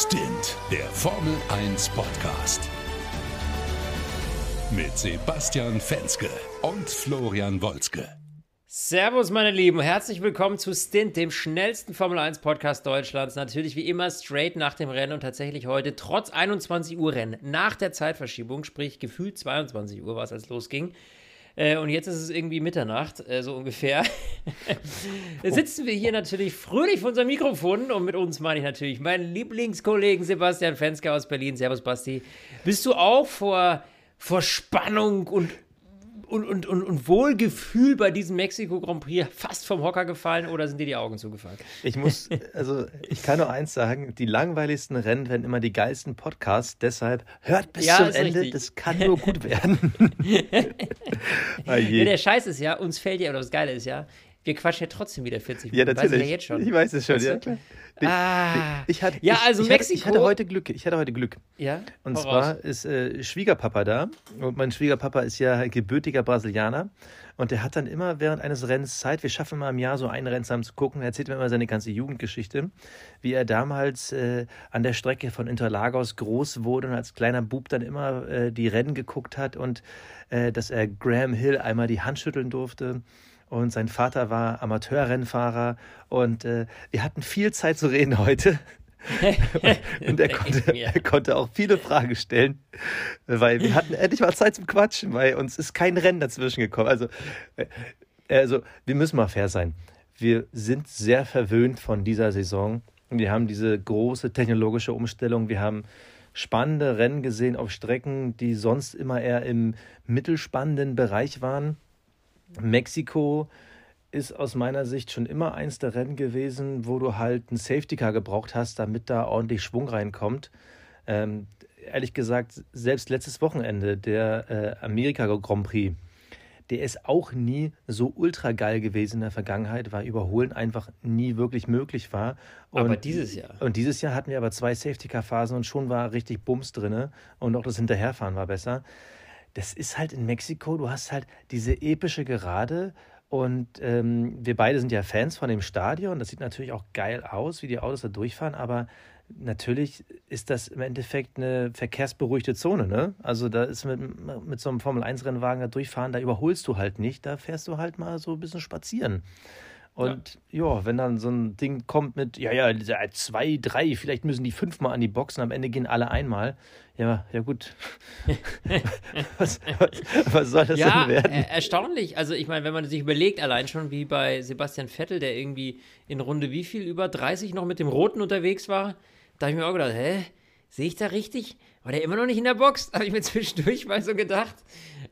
Stint, der Formel 1 Podcast. Mit Sebastian Fenske und Florian Wolzke. Servus, meine Lieben, herzlich willkommen zu Stint, dem schnellsten Formel 1 Podcast Deutschlands. Natürlich wie immer straight nach dem Rennen und tatsächlich heute trotz 21 Uhr Rennen nach der Zeitverschiebung, sprich gefühlt 22 Uhr war es, als losging. Äh, und jetzt ist es irgendwie Mitternacht, äh, so ungefähr. sitzen wir hier natürlich fröhlich vor unserem Mikrofon und mit uns meine ich natürlich meinen Lieblingskollegen Sebastian Fenske aus Berlin. Servus, Basti. Bist du auch vor, vor Spannung und und, und, und, und Wohlgefühl bei diesem Mexiko Grand Prix fast vom Hocker gefallen oder sind dir die Augen zugefallen? Ich muss, also ich kann nur eins sagen, die langweiligsten Rennen werden immer die geilsten Podcasts, deshalb hört bis ja, zum Ende, richtig. das kann nur gut werden. oh ja, der Scheiß ist ja, uns fällt ja, oder das Geile ist ja, wir quatschen ja trotzdem wieder 40 Minuten. Ja, natürlich. Weiß ich, ja jetzt schon. ich weiß es schon, weißt ja klar. Ah. Ich, hatte, ja, also ich, Mexiko. ich hatte heute Glück. Ich hatte heute Glück. Ja. Und zwar raus. ist äh, Schwiegerpapa da. Und mein Schwiegerpapa ist ja gebürtiger Brasilianer. Und der hat dann immer während eines Rennens Zeit. Wir schaffen mal im Jahr so einen Rennen zusammen zu gucken. Er erzählt mir immer seine ganze Jugendgeschichte, wie er damals äh, an der Strecke von Interlagos groß wurde und als kleiner Bub dann immer äh, die Rennen geguckt hat und äh, dass er Graham Hill einmal die Hand schütteln durfte und sein Vater war Amateurrennfahrer und äh, wir hatten viel Zeit zu reden heute. und er konnte, er konnte auch viele Fragen stellen, weil wir hatten endlich mal Zeit zum Quatschen, weil uns ist kein Rennen dazwischen gekommen. Also, äh, also wir müssen mal fair sein. Wir sind sehr verwöhnt von dieser Saison. Wir haben diese große technologische Umstellung. Wir haben spannende Rennen gesehen auf Strecken, die sonst immer eher im mittelspannenden Bereich waren. Mexiko ist aus meiner Sicht schon immer eins der Rennen gewesen, wo du halt einen Safety Car gebraucht hast, damit da ordentlich Schwung reinkommt. Ähm, ehrlich gesagt, selbst letztes Wochenende, der äh, Amerika Grand Prix, der ist auch nie so ultra geil gewesen in der Vergangenheit, weil Überholen einfach nie wirklich möglich war. Und, aber dieses Jahr. Und dieses Jahr hatten wir aber zwei Safety-Car-Phasen und schon war richtig Bums drin und auch das Hinterherfahren war besser das ist halt in Mexiko, du hast halt diese epische Gerade und ähm, wir beide sind ja Fans von dem Stadion. Das sieht natürlich auch geil aus, wie die Autos da durchfahren, aber natürlich ist das im Endeffekt eine verkehrsberuhigte Zone. Ne? Also da ist mit, mit so einem Formel-1-Rennwagen da durchfahren, da überholst du halt nicht, da fährst du halt mal so ein bisschen spazieren. Und ja. ja. wenn dann so ein Ding kommt mit, ja, ja, zwei, drei, vielleicht müssen die fünfmal an die Boxen, am Ende gehen alle einmal. Ja, ja gut. was, was, was, soll das ja, denn werden? Ja, erstaunlich. Also ich meine, wenn man sich überlegt, allein schon wie bei Sebastian Vettel, der irgendwie in Runde wie viel, über 30 noch mit dem Roten unterwegs war, da habe ich mir auch gedacht, hä, sehe ich da richtig? War der immer noch nicht in der Box? Habe ich mir zwischendurch mal so gedacht.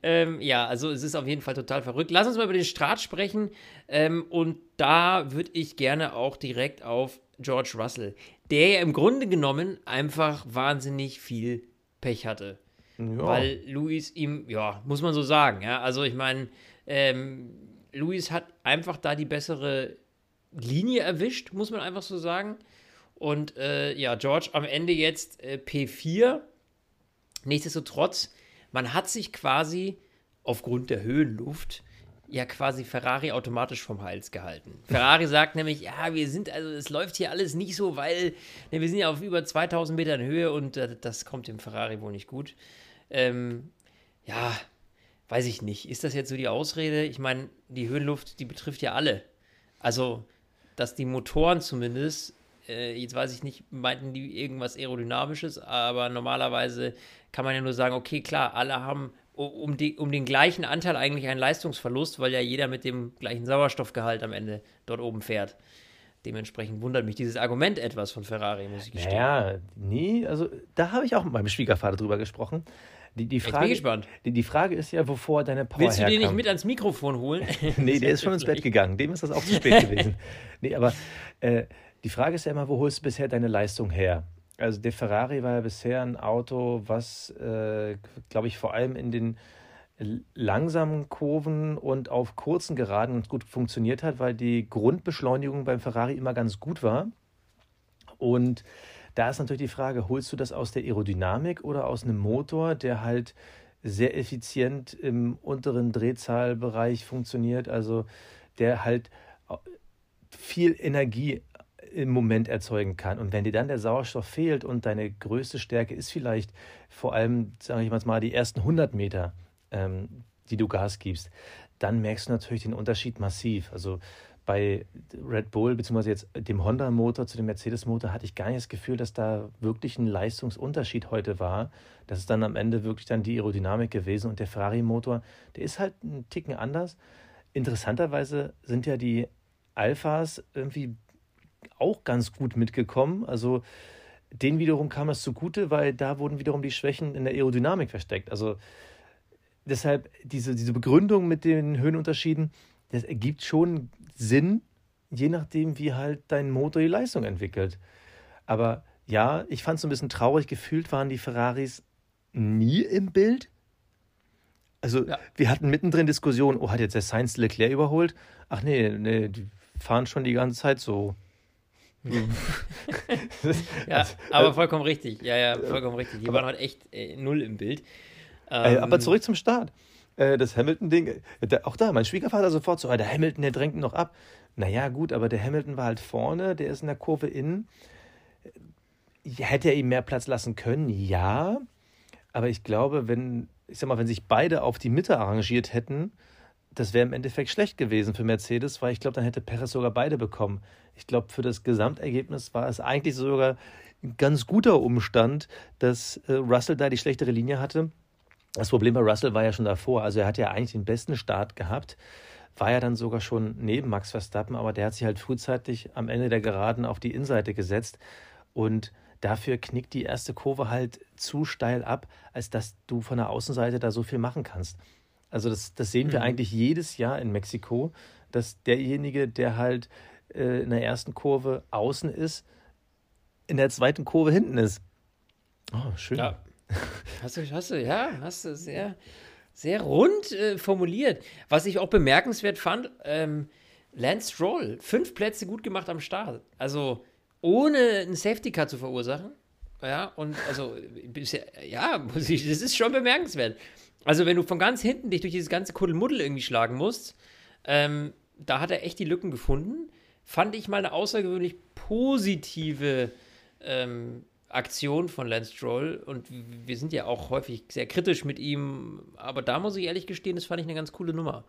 Ähm, ja, also es ist auf jeden Fall total verrückt. Lass uns mal über den Start sprechen. Ähm, und da würde ich gerne auch direkt auf George Russell, der ja im Grunde genommen einfach wahnsinnig viel Pech hatte. Ja. Weil Luis ihm, ja, muss man so sagen, ja. Also ich meine, ähm, Luis hat einfach da die bessere Linie erwischt, muss man einfach so sagen. Und äh, ja, George am Ende jetzt äh, P4. Nichtsdestotrotz, man hat sich quasi aufgrund der Höhenluft ja quasi Ferrari automatisch vom Hals gehalten. Ferrari sagt nämlich, ja, wir sind, also es läuft hier alles nicht so, weil ne, wir sind ja auf über 2000 Metern Höhe und äh, das kommt dem Ferrari wohl nicht gut. Ähm, ja, weiß ich nicht. Ist das jetzt so die Ausrede? Ich meine, die Höhenluft, die betrifft ja alle. Also, dass die Motoren zumindest äh, jetzt weiß ich nicht, meinten die irgendwas Aerodynamisches, aber normalerweise kann man ja nur sagen, okay, klar, alle haben um, die, um den gleichen Anteil eigentlich einen Leistungsverlust, weil ja jeder mit dem gleichen Sauerstoffgehalt am Ende dort oben fährt. Dementsprechend wundert mich dieses Argument etwas von Ferrari, muss ich gestehen. Ja, nee, also da habe ich auch mit meinem Schwiegervater drüber gesprochen. Die, die Frage, ich bin gespannt. Die, die Frage ist ja, wovor deine Power Willst du herkam. den nicht mit ans Mikrofon holen? nee, der ist schon ins Bett gegangen. Dem ist das auch zu spät gewesen. Nee, aber äh, die Frage ist ja immer, wo holst du bisher deine Leistung her? Also der Ferrari war ja bisher ein Auto, was, äh, glaube ich, vor allem in den langsamen Kurven und auf kurzen Geraden gut funktioniert hat, weil die Grundbeschleunigung beim Ferrari immer ganz gut war. Und da ist natürlich die Frage, holst du das aus der Aerodynamik oder aus einem Motor, der halt sehr effizient im unteren Drehzahlbereich funktioniert, also der halt viel Energie im Moment erzeugen kann. Und wenn dir dann der Sauerstoff fehlt und deine größte Stärke ist vielleicht vor allem, sage ich mal, die ersten 100 Meter, ähm, die du Gas gibst, dann merkst du natürlich den Unterschied massiv. Also bei Red Bull beziehungsweise jetzt dem Honda-Motor zu dem Mercedes-Motor hatte ich gar nicht das Gefühl, dass da wirklich ein Leistungsunterschied heute war. Das ist dann am Ende wirklich dann die Aerodynamik gewesen und der Ferrari-Motor, der ist halt ein Ticken anders. Interessanterweise sind ja die Alphas irgendwie auch ganz gut mitgekommen. Also denen wiederum kam es zugute, weil da wurden wiederum die Schwächen in der Aerodynamik versteckt. Also deshalb diese, diese Begründung mit den Höhenunterschieden, das ergibt schon Sinn, je nachdem, wie halt dein Motor die Leistung entwickelt. Aber ja, ich fand es ein bisschen traurig. Gefühlt waren die Ferraris nie im Bild. Also, ja. wir hatten mittendrin Diskussionen, oh, hat jetzt der Sainz Leclerc überholt? Ach nee, nee, die fahren schon die ganze Zeit so. ja, also, aber vollkommen richtig. Ja, ja, vollkommen richtig. Die waren halt echt äh, null im Bild. Ähm, aber zurück zum Start. Äh, das Hamilton-Ding, äh, auch da, mein Schwiegervater sofort so, ah, der Hamilton, der drängt noch ab. Naja, gut, aber der Hamilton war halt vorne, der ist in der Kurve innen. Hätte er ihm mehr Platz lassen können? Ja. Aber ich glaube, wenn, ich sag mal, wenn sich beide auf die Mitte arrangiert hätten, das wäre im Endeffekt schlecht gewesen für Mercedes, weil ich glaube, dann hätte Perez sogar beide bekommen. Ich glaube, für das Gesamtergebnis war es eigentlich sogar ein ganz guter Umstand, dass äh, Russell da die schlechtere Linie hatte das Problem bei Russell war ja schon davor. Also er hat ja eigentlich den besten Start gehabt, war ja dann sogar schon neben Max Verstappen, aber der hat sich halt frühzeitig am Ende der Geraden auf die Innenseite gesetzt und dafür knickt die erste Kurve halt zu steil ab, als dass du von der Außenseite da so viel machen kannst. Also das, das sehen wir mhm. eigentlich jedes Jahr in Mexiko, dass derjenige, der halt äh, in der ersten Kurve außen ist, in der zweiten Kurve hinten ist. Oh, schön. Ja, Hast du, hast du, ja, hast du sehr, sehr rund äh, formuliert. Was ich auch bemerkenswert fand, ähm, Lance Stroll, fünf Plätze gut gemacht am Start. Also ohne einen Safety Car zu verursachen. Ja, und also, ja, muss ich, das ist schon bemerkenswert. Also, wenn du von ganz hinten dich durch dieses ganze Kuddelmuddel irgendwie schlagen musst, ähm, da hat er echt die Lücken gefunden. Fand ich mal eine außergewöhnlich positive ähm, Aktion von Lance Stroll und wir sind ja auch häufig sehr kritisch mit ihm, aber da muss ich ehrlich gestehen, das fand ich eine ganz coole Nummer.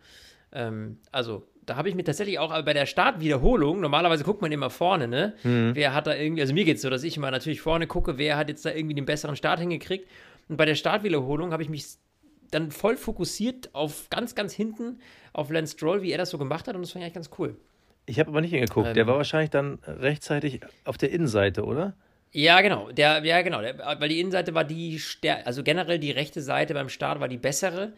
Ähm, also, da habe ich mir tatsächlich auch bei der Startwiederholung, normalerweise guckt man immer vorne, ne? Mhm. Wer hat da irgendwie, also mir geht es so, dass ich immer natürlich vorne gucke, wer hat jetzt da irgendwie den besseren Start hingekriegt. Und bei der Startwiederholung habe ich mich dann voll fokussiert auf ganz, ganz hinten auf Lance Stroll, wie er das so gemacht hat und das fand ich eigentlich ganz cool. Ich habe aber nicht hingeguckt. Ähm, der war wahrscheinlich dann rechtzeitig auf der Innenseite, oder? Ja, genau. Der, ja, genau. Der, weil die Innenseite war die, also generell die rechte Seite beim Start war die bessere.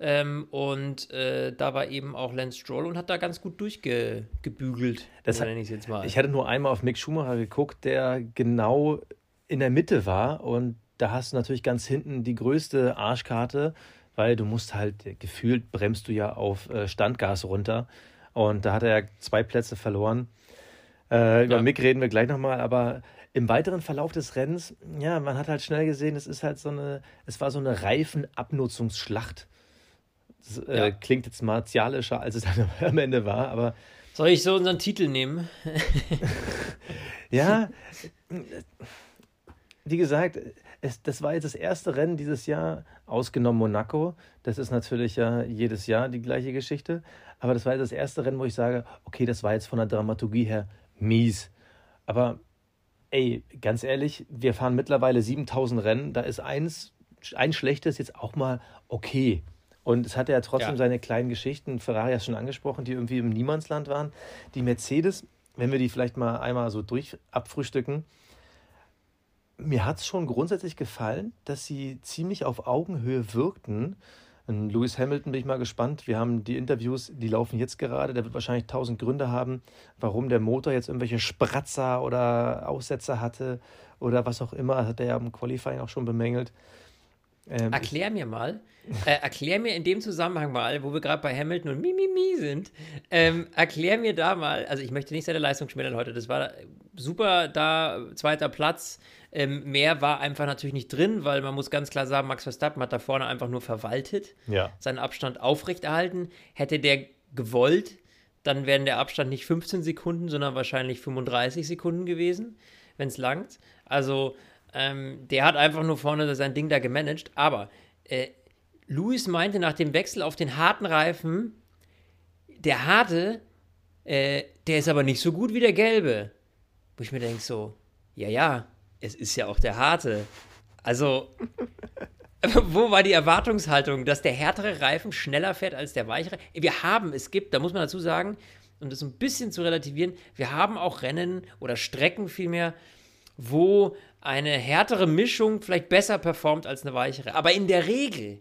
Ähm, und äh, da war eben auch Lance Stroll und hat da ganz gut durchgebügelt. Das nenne ich jetzt mal. Ich hatte nur einmal auf Mick Schumacher geguckt, der genau in der Mitte war. Und da hast du natürlich ganz hinten die größte Arschkarte, weil du musst halt, gefühlt bremst du ja auf äh, Standgas runter. Und da hat er zwei Plätze verloren. Äh, über ja. Mick reden wir gleich nochmal, aber im weiteren Verlauf des Rennens, ja, man hat halt schnell gesehen, es ist halt so eine, es war so eine Reifenabnutzungsschlacht. Das äh, ja. klingt jetzt martialischer, als es dann am Ende war, aber. Soll ich so unseren Titel nehmen? ja, wie gesagt, es, das war jetzt das erste Rennen dieses Jahr, ausgenommen Monaco. Das ist natürlich ja jedes Jahr die gleiche Geschichte. Aber das war jetzt das erste Rennen, wo ich sage, okay, das war jetzt von der Dramaturgie her mies. Aber ey, ganz ehrlich, wir fahren mittlerweile 7000 Rennen, da ist eins, ein schlechtes jetzt auch mal okay. Und es hatte ja trotzdem ja. seine kleinen Geschichten, Ferrari hast schon angesprochen, die irgendwie im Niemandsland waren. Die Mercedes, wenn wir die vielleicht mal einmal so durch abfrühstücken, mir hat es schon grundsätzlich gefallen, dass sie ziemlich auf Augenhöhe wirkten. Und Lewis Hamilton bin ich mal gespannt. Wir haben die Interviews, die laufen jetzt gerade. Der wird wahrscheinlich tausend Gründe haben, warum der Motor jetzt irgendwelche Spratzer oder Aussetzer hatte oder was auch immer. Hat er ja im Qualifying auch schon bemängelt. Ähm, erklär mir mal, äh, erklär mir in dem Zusammenhang mal, wo wir gerade bei Hamilton und Mimimi sind, ähm, erklär mir da mal, also ich möchte nicht seine Leistung schmälern heute, das war super da, zweiter Platz, ähm, mehr war einfach natürlich nicht drin, weil man muss ganz klar sagen, Max Verstappen hat da vorne einfach nur verwaltet, ja. seinen Abstand aufrechterhalten. Hätte der gewollt, dann wären der Abstand nicht 15 Sekunden, sondern wahrscheinlich 35 Sekunden gewesen, wenn es langt. Also ähm, der hat einfach nur vorne sein Ding da gemanagt. Aber äh, Lewis meinte nach dem Wechsel auf den harten Reifen, der harte, äh, der ist aber nicht so gut wie der gelbe. Wo ich mir denke so, ja, ja, es ist ja auch der harte. Also, wo war die Erwartungshaltung, dass der härtere Reifen schneller fährt als der weichere? Wir haben, es gibt, da muss man dazu sagen, um das ein bisschen zu relativieren, wir haben auch Rennen oder Strecken vielmehr, wo eine härtere Mischung vielleicht besser performt als eine weichere. Aber in der Regel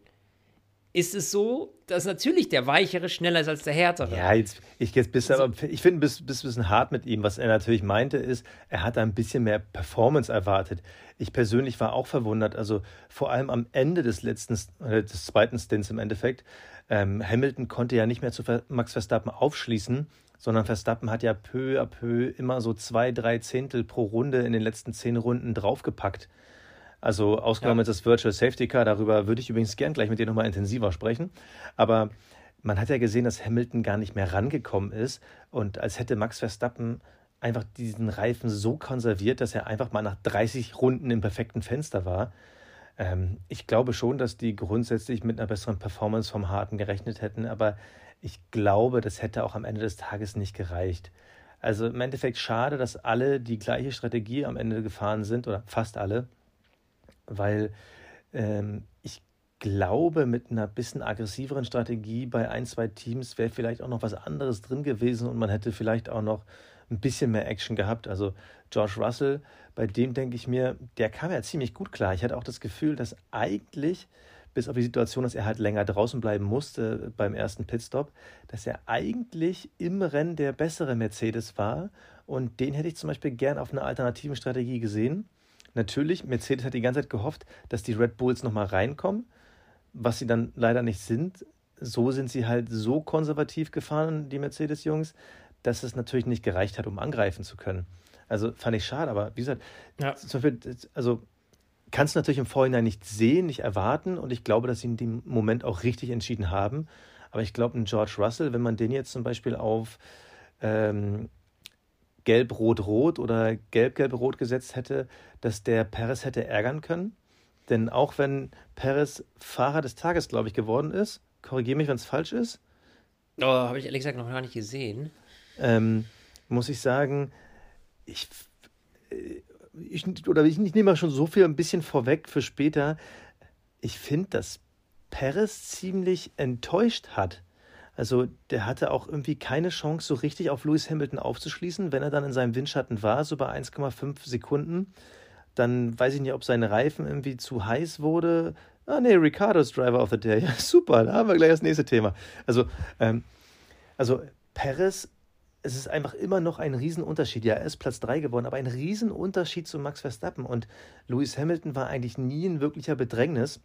ist es so, dass natürlich der Weichere schneller ist als der Härtere. Ja, jetzt, ich, jetzt bist also, aber, ich finde, bist, bist ein bisschen hart mit ihm. Was er natürlich meinte, ist, er hat ein bisschen mehr Performance erwartet. Ich persönlich war auch verwundert. Also vor allem am Ende des letzten, äh, des zweiten Stints im Endeffekt. Ähm, Hamilton konnte ja nicht mehr zu Max Verstappen aufschließen, sondern Verstappen hat ja peu à peu immer so zwei, drei Zehntel pro Runde in den letzten zehn Runden draufgepackt. Also ausgenommen ja. ist das Virtual Safety Car, darüber würde ich übrigens gern gleich mit dir nochmal intensiver sprechen. Aber man hat ja gesehen, dass Hamilton gar nicht mehr rangekommen ist und als hätte Max Verstappen einfach diesen Reifen so konserviert, dass er einfach mal nach 30 Runden im perfekten Fenster war. Ähm, ich glaube schon, dass die grundsätzlich mit einer besseren Performance vom Harten gerechnet hätten, aber ich glaube, das hätte auch am Ende des Tages nicht gereicht. Also im Endeffekt schade, dass alle die gleiche Strategie am Ende gefahren sind, oder fast alle weil ähm, ich glaube, mit einer bisschen aggressiveren Strategie bei ein, zwei Teams wäre vielleicht auch noch was anderes drin gewesen und man hätte vielleicht auch noch ein bisschen mehr Action gehabt. Also George Russell, bei dem denke ich mir, der kam ja ziemlich gut klar. Ich hatte auch das Gefühl, dass eigentlich, bis auf die Situation, dass er halt länger draußen bleiben musste beim ersten Pitstop, dass er eigentlich im Rennen der bessere Mercedes war. Und den hätte ich zum Beispiel gern auf einer alternativen Strategie gesehen. Natürlich, Mercedes hat die ganze Zeit gehofft, dass die Red Bulls nochmal reinkommen, was sie dann leider nicht sind. So sind sie halt so konservativ gefahren, die Mercedes-Jungs, dass es natürlich nicht gereicht hat, um angreifen zu können. Also fand ich schade, aber wie gesagt, ja. also kannst du natürlich im Vorhinein nicht sehen, nicht erwarten und ich glaube, dass sie in dem Moment auch richtig entschieden haben. Aber ich glaube, ein George Russell, wenn man den jetzt zum Beispiel auf ähm, Gelb-Rot-Rot oder Gelb-Gelb-Rot gesetzt hätte, dass der Perez hätte ärgern können. Denn auch wenn Perez Fahrer des Tages, glaube ich, geworden ist, korrigiere mich, wenn es falsch ist. Oh, habe ich ehrlich gesagt noch gar nicht gesehen. Ähm, muss ich sagen, ich, äh, ich oder ich, ich nehme mal schon so viel ein bisschen vorweg für später. Ich finde, dass Perez ziemlich enttäuscht hat also der hatte auch irgendwie keine Chance, so richtig auf Lewis Hamilton aufzuschließen. Wenn er dann in seinem Windschatten war, so bei 1,5 Sekunden, dann weiß ich nicht, ob sein Reifen irgendwie zu heiß wurde. Ah nee, Ricardo's Driver of the Day. Ja, super, da haben wir gleich das nächste Thema. Also, ähm, also Perez, es ist einfach immer noch ein Riesenunterschied. Ja, er ist Platz 3 geworden, aber ein Riesenunterschied zu Max Verstappen. Und Lewis Hamilton war eigentlich nie in wirklicher Bedrängnis.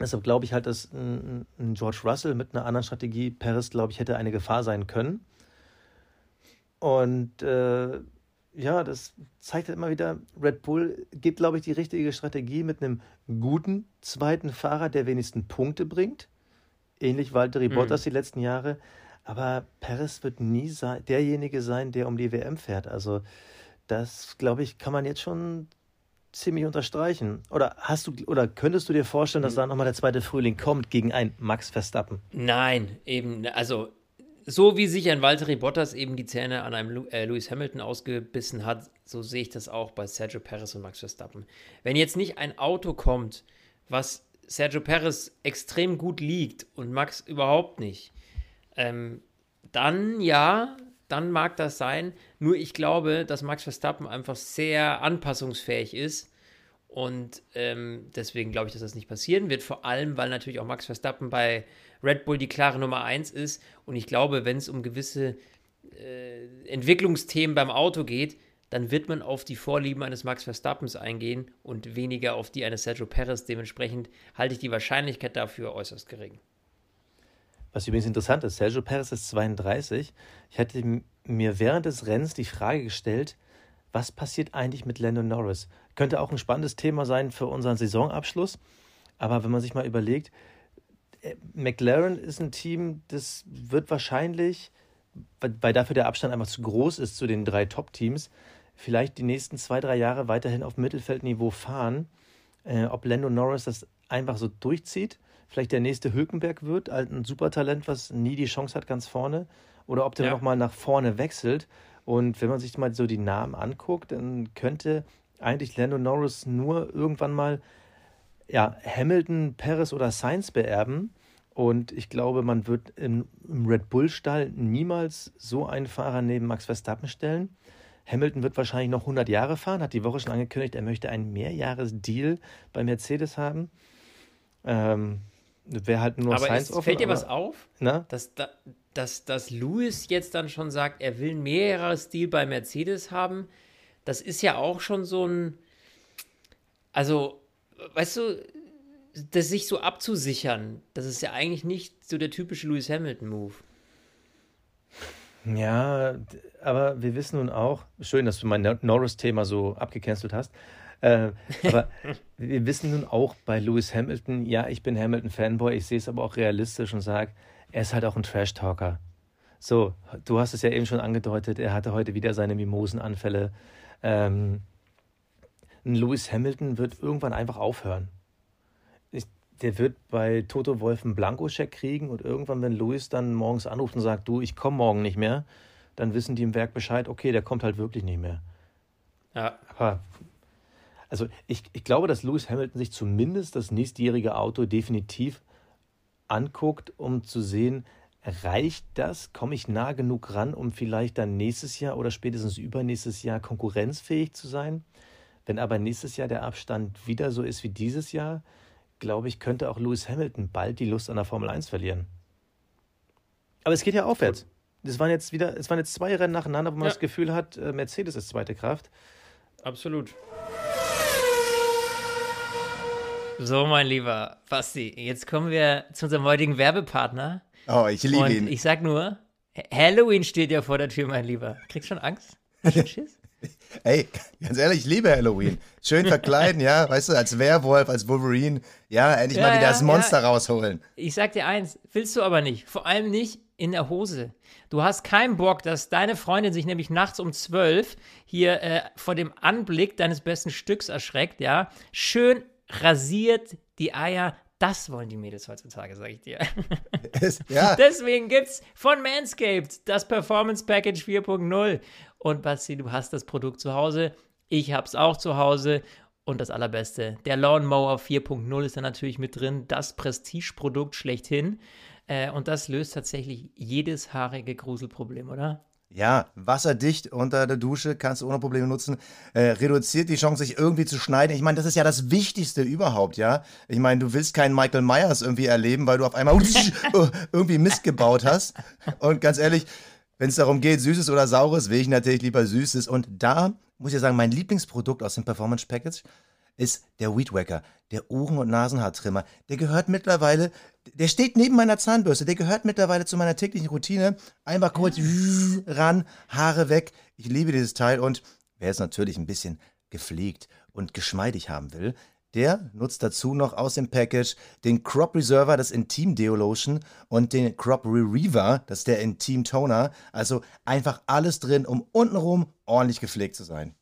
Deshalb glaube ich halt, dass ein, ein, George Russell mit einer anderen Strategie, Paris, glaube ich, hätte eine Gefahr sein können. Und äh, ja, das zeigt halt immer wieder, Red Bull geht, glaube ich, die richtige Strategie mit einem guten zweiten Fahrer, der wenigstens Punkte bringt. Ähnlich Valtteri mhm. Bottas die letzten Jahre. Aber Perez wird nie derjenige sein, der um die WM fährt. Also das, glaube ich, kann man jetzt schon ziemlich unterstreichen. Oder hast du oder könntest du dir vorstellen, dass hm. da nochmal der zweite Frühling kommt gegen einen Max Verstappen? Nein, eben, also so wie sich ein Valtteri Bottas eben die Zähne an einem äh, Lewis Hamilton ausgebissen hat, so sehe ich das auch bei Sergio Perez und Max Verstappen. Wenn jetzt nicht ein Auto kommt, was Sergio Perez extrem gut liegt und Max überhaupt nicht, ähm, dann ja, dann mag das sein. Nur ich glaube, dass Max Verstappen einfach sehr anpassungsfähig ist. Und ähm, deswegen glaube ich, dass das nicht passieren wird. Vor allem, weil natürlich auch Max Verstappen bei Red Bull die klare Nummer 1 ist. Und ich glaube, wenn es um gewisse äh, Entwicklungsthemen beim Auto geht, dann wird man auf die Vorlieben eines Max Verstappens eingehen und weniger auf die eines Sergio Perez. Dementsprechend halte ich die Wahrscheinlichkeit dafür äußerst gering. Was übrigens interessant ist, Sergio Perez ist 32. Ich hatte mir während des Rennens die Frage gestellt, was passiert eigentlich mit Lando Norris? Könnte auch ein spannendes Thema sein für unseren Saisonabschluss. Aber wenn man sich mal überlegt, äh, McLaren ist ein Team, das wird wahrscheinlich weil, dafür der Abstand einfach zu groß ist zu den drei Top-Teams, vielleicht die nächsten zwei, drei Jahre weiterhin auf Mittelfeldniveau fahren. Äh, ob Lando Norris das einfach so durchzieht, vielleicht der nächste Hülkenberg wird, ein Supertalent, was nie die Chance hat ganz vorne, oder ob der ja. nochmal nach vorne wechselt. Und wenn man sich mal so die Namen anguckt, dann könnte eigentlich Lando Norris nur irgendwann mal ja, Hamilton, Perez oder Sainz beerben. Und ich glaube, man wird im, im Red Bull-Stall niemals so einen Fahrer neben Max Verstappen stellen. Hamilton wird wahrscheinlich noch 100 Jahre fahren, hat die Woche schon angekündigt, er möchte einen Mehrjahresdeal bei Mercedes haben. Ähm, Wäre halt nur aber Science offen. Fällt dir was auf? Na? Dass, dass, dass Lewis jetzt dann schon sagt, er will einen Mehrjahresdeal bei Mercedes haben. Das ist ja auch schon so ein. Also, weißt du, das sich so abzusichern, das ist ja eigentlich nicht so der typische Lewis Hamilton-Move. Ja, aber wir wissen nun auch, schön, dass du mein Norris-Thema so abgecancelt hast, äh, aber wir wissen nun auch bei Lewis Hamilton, ja, ich bin Hamilton-Fanboy, ich sehe es aber auch realistisch und sage, er ist halt auch ein Trash-Talker. So, du hast es ja eben schon angedeutet, er hatte heute wieder seine Mimosenanfälle. Ähm, Lewis Hamilton wird irgendwann einfach aufhören. Ich, der wird bei Toto Wolf einen Blankoscheck kriegen und irgendwann, wenn Lewis dann morgens anruft und sagt, du, ich komme morgen nicht mehr, dann wissen die im Werk Bescheid, okay, der kommt halt wirklich nicht mehr. Ja. Aber also ich, ich glaube, dass Lewis Hamilton sich zumindest das nächstjährige Auto definitiv anguckt, um zu sehen, reicht das? Komme ich nah genug ran, um vielleicht dann nächstes Jahr oder spätestens übernächstes Jahr konkurrenzfähig zu sein? Wenn aber nächstes Jahr der Abstand wieder so ist wie dieses Jahr, glaube ich, könnte auch Lewis Hamilton bald die Lust an der Formel 1 verlieren. Aber es geht ja aufwärts. Es waren jetzt wieder, es waren jetzt zwei Rennen nacheinander, wo man ja. das Gefühl hat, äh, Mercedes ist zweite Kraft. Absolut. So, mein lieber Basti, jetzt kommen wir zu unserem heutigen Werbepartner. Oh, ich liebe Und ihn. Ich sag nur, Halloween steht ja vor der Tür, mein Lieber. Kriegst du schon Angst? Schon Schiss? Ey, ganz ehrlich, ich liebe Halloween. Schön verkleiden, ja, weißt du, als Werwolf, als Wolverine. Ja, endlich ja, mal wieder ja, das Monster ja. rausholen. Ich sag dir eins, willst du aber nicht. Vor allem nicht in der Hose. Du hast keinen Bock, dass deine Freundin sich nämlich nachts um zwölf hier äh, vor dem Anblick deines besten Stücks erschreckt, ja. Schön rasiert die Eier. Das wollen die Mädels heutzutage, sag ich dir. Es, ja. Deswegen gibt's von Manscaped das Performance Package 4.0. Und Basti, du hast das Produkt zu Hause. Ich hab's auch zu Hause. Und das Allerbeste, der Lawnmower 4.0 ist da natürlich mit drin. Das Prestige-Produkt schlechthin. Äh, und das löst tatsächlich jedes haarige Gruselproblem, oder? Ja, wasserdicht unter der Dusche, kannst du ohne Probleme nutzen. Äh, reduziert die Chance, sich irgendwie zu schneiden. Ich meine, das ist ja das Wichtigste überhaupt, ja. Ich meine, du willst keinen Michael Myers irgendwie erleben, weil du auf einmal irgendwie Mist gebaut hast. Und ganz ehrlich, wenn es darum geht, Süßes oder Saures, will ich natürlich lieber Süßes. Und da muss ich ja sagen, mein Lieblingsprodukt aus dem Performance Package ist der Weed Wacker, der Ohren- und Nasenhaartrimmer. Der gehört mittlerweile, der steht neben meiner Zahnbürste, der gehört mittlerweile zu meiner täglichen Routine. Einfach kurz ran, Haare weg. Ich liebe dieses Teil und wer es natürlich ein bisschen gepflegt und geschmeidig haben will, der nutzt dazu noch aus dem Package den Crop Reserver, das Intim Deo Lotion und den Crop Reaver, das ist der Intim Toner. Also einfach alles drin, um untenrum ordentlich gepflegt zu sein.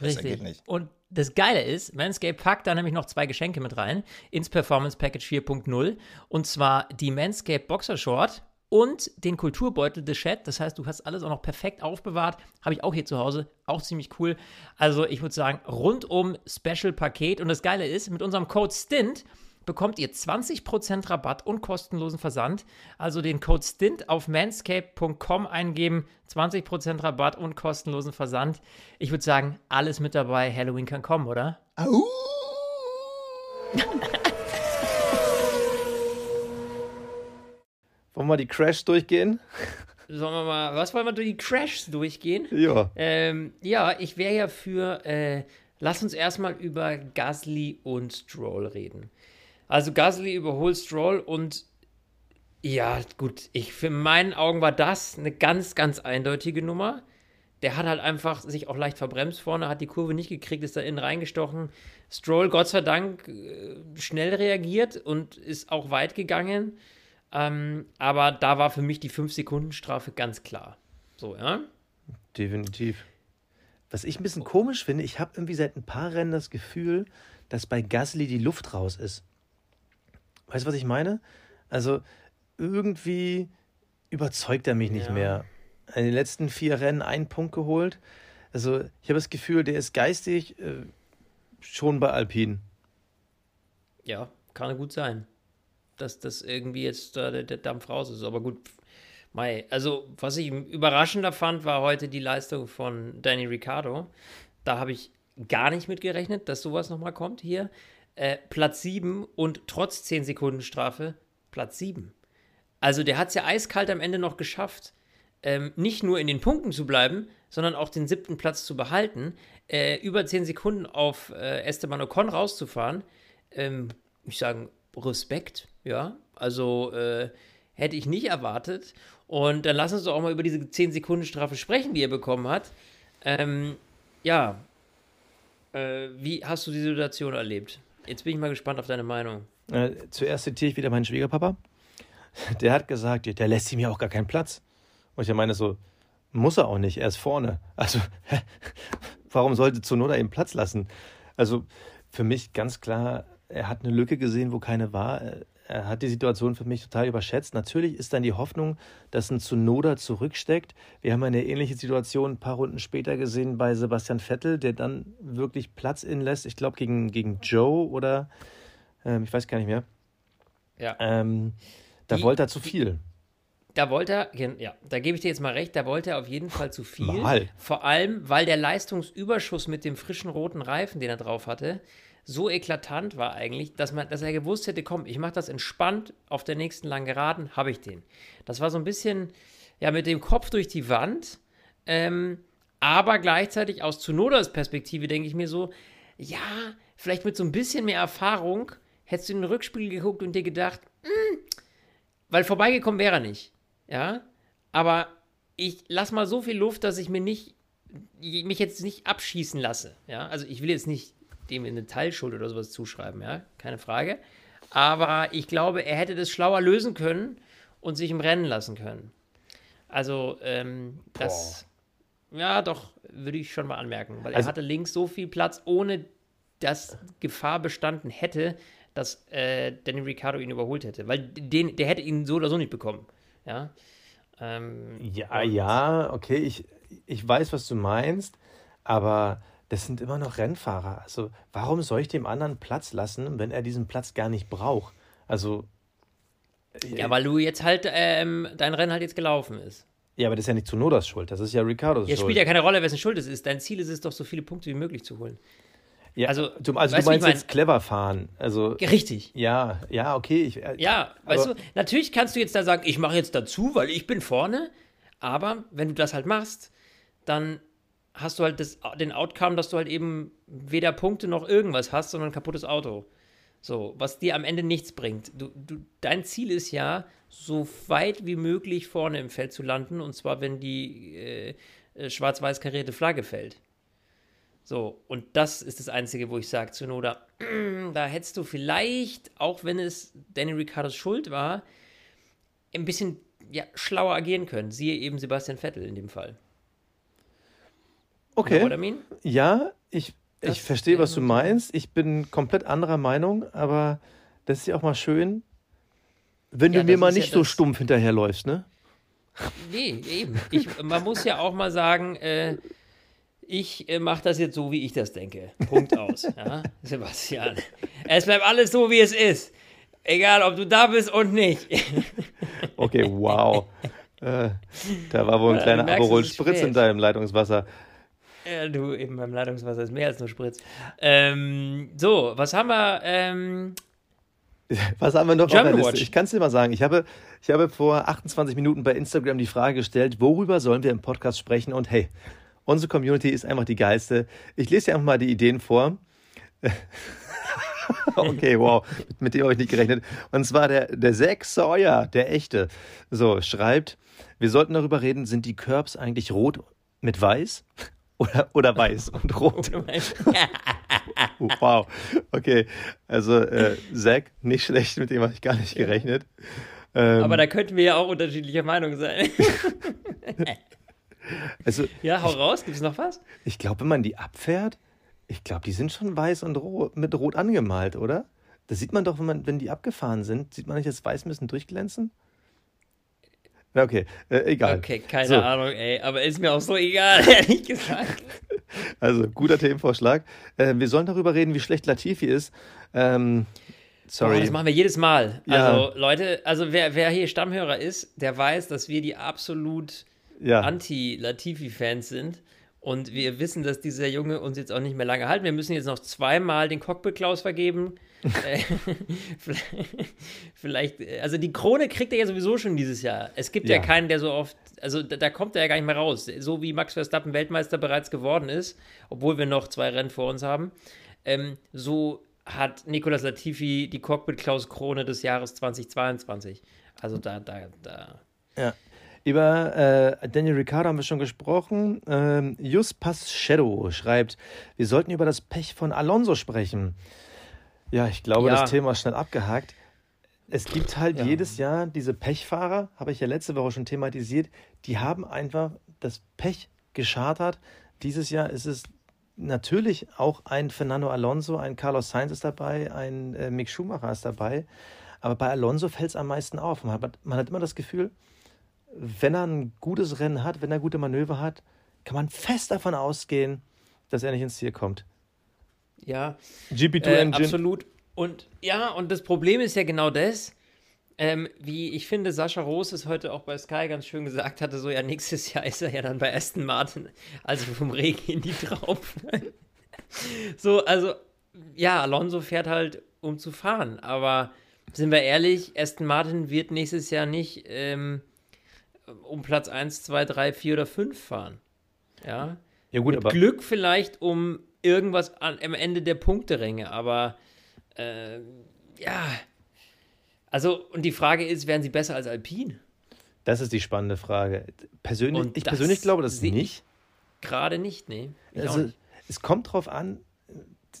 Richtig. geht nicht. Und das Geile ist, Manscaped packt da nämlich noch zwei Geschenke mit rein ins Performance Package 4.0 und zwar die Manscaped Boxer Short und den Kulturbeutel The Chat. Das heißt, du hast alles auch noch perfekt aufbewahrt. Habe ich auch hier zu Hause. Auch ziemlich cool. Also, ich würde sagen, rundum Special-Paket. Und das Geile ist, mit unserem Code STINT bekommt ihr 20% Rabatt und kostenlosen Versand. Also den Code STINT auf manscape.com eingeben, 20% Rabatt und kostenlosen Versand. Ich würde sagen, alles mit dabei. Halloween kann kommen, oder? Au! Wollen wir die Crash durchgehen? Sollen wir mal, was wollen wir durch die Crashs durchgehen? Ja. Ähm, ja, ich wäre ja für, äh, lass uns erstmal über Gasly und Stroll reden. Also Gasly überholt Stroll und ja, gut, ich für meinen Augen war das eine ganz, ganz eindeutige Nummer. Der hat halt einfach sich auch leicht verbremst vorne, hat die Kurve nicht gekriegt, ist da innen reingestochen. Stroll, Gott sei Dank, äh, schnell reagiert und ist auch weit gegangen. Ähm, aber da war für mich die 5-Sekunden-Strafe ganz klar. So, ja. Definitiv. Was ich ein bisschen komisch finde, ich habe irgendwie seit ein paar Rennen das Gefühl, dass bei Gasly die Luft raus ist. Weißt du, was ich meine? Also irgendwie überzeugt er mich nicht Ja. mehr. In den letzten vier Rennen einen Punkt geholt. Also ich habe das Gefühl, der ist geistig äh, schon bei Alpine. Ja, kann gut sein, dass das irgendwie jetzt da der, der Dampf raus ist. Aber gut, Mai. Also, was ich überraschender fand, war heute die Leistung von Danny Ricciardo. Da habe ich gar nicht mit gerechnet, dass sowas nochmal kommt hier. Äh, Platz 7 und trotz 10 Sekunden Strafe Platz 7. Also, der hat es ja eiskalt am Ende noch geschafft, ähm, nicht nur in den Punkten zu bleiben, sondern auch den siebten Platz zu behalten, äh, über 10 Sekunden auf äh, Esteban Ocon rauszufahren. Ähm, ich sage Respekt, ja. Also äh, hätte ich nicht erwartet. Und dann lass uns doch auch mal über diese 10 Sekunden Strafe sprechen, die er bekommen hat. Ähm, ja. Äh, wie hast du die Situation erlebt? Jetzt bin ich mal gespannt auf deine Meinung. Äh, zuerst zitiere ich wieder meinen Schwiegerpapa. Der hat gesagt, der lässt ihm ja auch gar keinen Platz. Und ich meine so, muss er auch nicht, er ist vorne. Also, warum sollte Zunoda ihm Platz lassen? Also, für mich ganz klar, er hat eine Lücke gesehen, wo keine war. Er hat die Situation für mich total überschätzt. Natürlich ist dann die Hoffnung, dass ein Zunoda zurücksteckt. Wir haben eine ähnliche Situation ein paar Runden später gesehen bei Sebastian Vettel, der dann wirklich Platz in lässt. Ich glaube, gegen, gegen Joe oder ähm, ich weiß gar nicht mehr. Ja. Ähm, da Die- wollte er zu viel. Da wollte er, ja, da gebe ich dir jetzt mal recht, da wollte er auf jeden Fall zu viel. Mal. Vor allem, weil der Leistungsüberschuss mit dem frischen roten Reifen, den er drauf hatte, so eklatant war eigentlich, dass, man, dass er gewusst hätte, komm, ich mache das entspannt, auf der nächsten langen Geraden habe ich den. Das war so ein bisschen, ja, mit dem Kopf durch die Wand, ähm, aber gleichzeitig aus Tsunodas Perspektive denke ich mir so, ja, vielleicht mit so ein bisschen mehr Erfahrung hättest du in den Rückspiegel geguckt und dir gedacht, "Hm, weil vorbeigekommen wäre er nicht. Ja, aber ich lasse mal so viel Luft, dass ich mir nicht, mich jetzt nicht abschießen lasse. Ja, also ich will jetzt nicht dem eine Teilschuld oder sowas zuschreiben, ja, keine Frage. Aber ich glaube, er hätte das schlauer lösen können und sich im Rennen lassen können. Also, ähm, das, ja, doch, würde ich schon mal anmerken, weil Also- er hatte links so viel Platz, ohne dass Gefahr bestanden hätte, dass äh, Danny Ricciardo ihn überholt hätte. Weil den, der hätte ihn so oder so nicht bekommen. Ja. Ähm, Ja, ja, okay, ich, ich weiß, was du meinst, aber das sind immer noch Rennfahrer. Also, warum soll ich dem anderen Platz lassen, wenn er diesen Platz gar nicht braucht? Also, ja, weil du jetzt halt, ähm, dein Rennen halt jetzt gelaufen ist. ja, aber das ist ja nicht Zunodas Schuld, das ist ja Ricardos Schuld. spielt ja keine Rolle, wessen Schuld es ist. Dein Ziel ist es doch, so viele Punkte wie möglich zu holen. ja, also, du, also weißt du meinst jetzt clever fahren. Also, Ja, Richtig. ja, ja, okay. Ich, äh, Ja, weißt du, natürlich kannst du jetzt da sagen, ich mache jetzt dazu, weil ich bin vorne. Aber wenn du das halt machst, dann hast du halt das, den Outcome, dass du halt eben weder Punkte noch irgendwas hast, sondern ein kaputtes Auto. So, was dir am Ende nichts bringt. Du, du, dein Ziel ist ja, so weit wie möglich vorne im Feld zu landen, und zwar, wenn die äh, äh, schwarz-weiß karierte Flagge fällt. So, und das ist das Einzige, wo ich sage, Zunoda, da hättest du vielleicht, auch wenn es Danny Ricciardos Schuld war, ein bisschen ja, schlauer agieren können. Siehe eben Sebastian Vettel in dem Fall. Okay. I mean? Ja, ich, Das ich verstehe, was du meinst. Ich bin komplett anderer Meinung, aber das ist ja auch mal schön, wenn Ja, du mir mal ist ja nicht so stumpf hinterherläufst, ne? Nee, eben. Ich, man muss ja auch mal sagen, äh, ich äh, mache das jetzt so, wie ich das denke. Punkt aus. Ja? Sebastian. Es bleibt alles so, wie es ist. Egal, ob du da bist und nicht. Okay, wow. äh, da war wohl ein Ja, kleiner Aperol Spritz in deinem Leitungswasser. Ja, du, eben beim Leitungswasser ist mehr als nur Spritz. Ähm, so, was haben wir? Ähm, Was haben wir noch auf German der Liste? Watch. Ich kann es dir mal sagen. Ich habe, ich habe vor 28 Minuten bei Instagram die Frage gestellt, worüber sollen wir im Podcast sprechen? Und hey, unsere Community ist einfach die geilste. Ich lese dir einfach mal die Ideen vor. okay, wow, mit, mit dem habe ich nicht gerechnet. Und zwar der, der Zack Sawyer, der echte, so schreibt, wir sollten darüber reden, sind die Curbs eigentlich rot mit weiß oder, oder weiß und rot? Oh, Wow. Okay. Also, äh, Zack, nicht schlecht, mit dem habe ich gar nicht gerechnet. Ähm, Aber da könnten wir ja auch unterschiedlicher Meinung sein. also, ja, hau raus, gibt es noch was? ich glaube, wenn man die abfährt, ich glaube, die sind schon weiß und rot, mit rot angemalt, oder? Das sieht man doch, wenn, man, wenn die abgefahren sind. Sieht man nicht, das Weiß müssen durchglänzen? Okay, äh, egal. Okay, keine So. Ahnung, ey. Aber ist mir auch so egal, ehrlich gesagt. Also, guter Themenvorschlag. Äh, wir sollen darüber reden, wie schlecht Latifi ist. Ähm, Boah, sorry. das machen wir jedes Mal. Ja. Also, Leute, also wer, wer hier Stammhörer ist, der weiß, dass wir die absolut ja. Anti-Latifi-Fans sind. Und wir wissen, dass dieser Junge uns jetzt auch nicht mehr lange halten. Wir müssen jetzt noch zweimal den Cockpit-Klaus vergeben. Äh, Vielleicht, äh, also die Krone kriegt er ja sowieso schon dieses Jahr. Es gibt ja, Ja. keinen, der so oft, also da, da kommt er ja gar nicht mehr raus. So wie Max Verstappen Weltmeister bereits geworden ist, obwohl wir noch zwei Rennen vor uns haben. Ähm, so hat Nicolas Latifi die Cockpit-Klaus-Krone des Jahres 2022. Also da, da, da. Ja. Über äh, Daniel Ricciardo haben wir schon gesprochen. Ähm, Jus Pass Shadow schreibt, wir sollten über das Pech von Alonso sprechen. Ja, ich glaube, Ja. das Thema ist schnell abgehakt. Es gibt halt Ja. jedes Jahr diese Pechfahrer, habe ich ja letzte Woche schon thematisiert, die haben einfach das Pech geschartert. Dieses Jahr ist es natürlich auch ein Fernando Alonso, ein Carlos Sainz ist dabei, ein äh, Mick Schumacher ist dabei. Aber bei Alonso fällt es am meisten auf. Man hat, man hat immer das Gefühl, wenn er ein gutes Rennen hat, wenn er gute Manöver hat, kann man fest davon ausgehen, dass er nicht ins Ziel kommt. Ja, GP2 Äh, Engine. absolut. Und ja, und das Problem ist ja genau das, ähm, wie ich finde, Sascha Roos es heute auch bei Sky ganz schön gesagt hatte, so ja, nächstes Jahr ist er ja dann bei Aston Martin, also vom Regen in die Traufe. so, also, ja, Alonso fährt halt, um zu fahren, aber sind wir ehrlich, Aston Martin wird nächstes Jahr nicht ähm, um Platz 1, 2, 3, 4 oder 5 fahren. Ja, Ja gut, mit aber Glück vielleicht um irgendwas an, am Ende der Punkteränge, aber äh, ja. Also, und die Frage ist, werden sie besser als Alpine? das ist die spannende Frage. Persönlich, Und ich persönlich glaube das nicht. Gerade nicht, nee. Also, nicht. es kommt drauf an,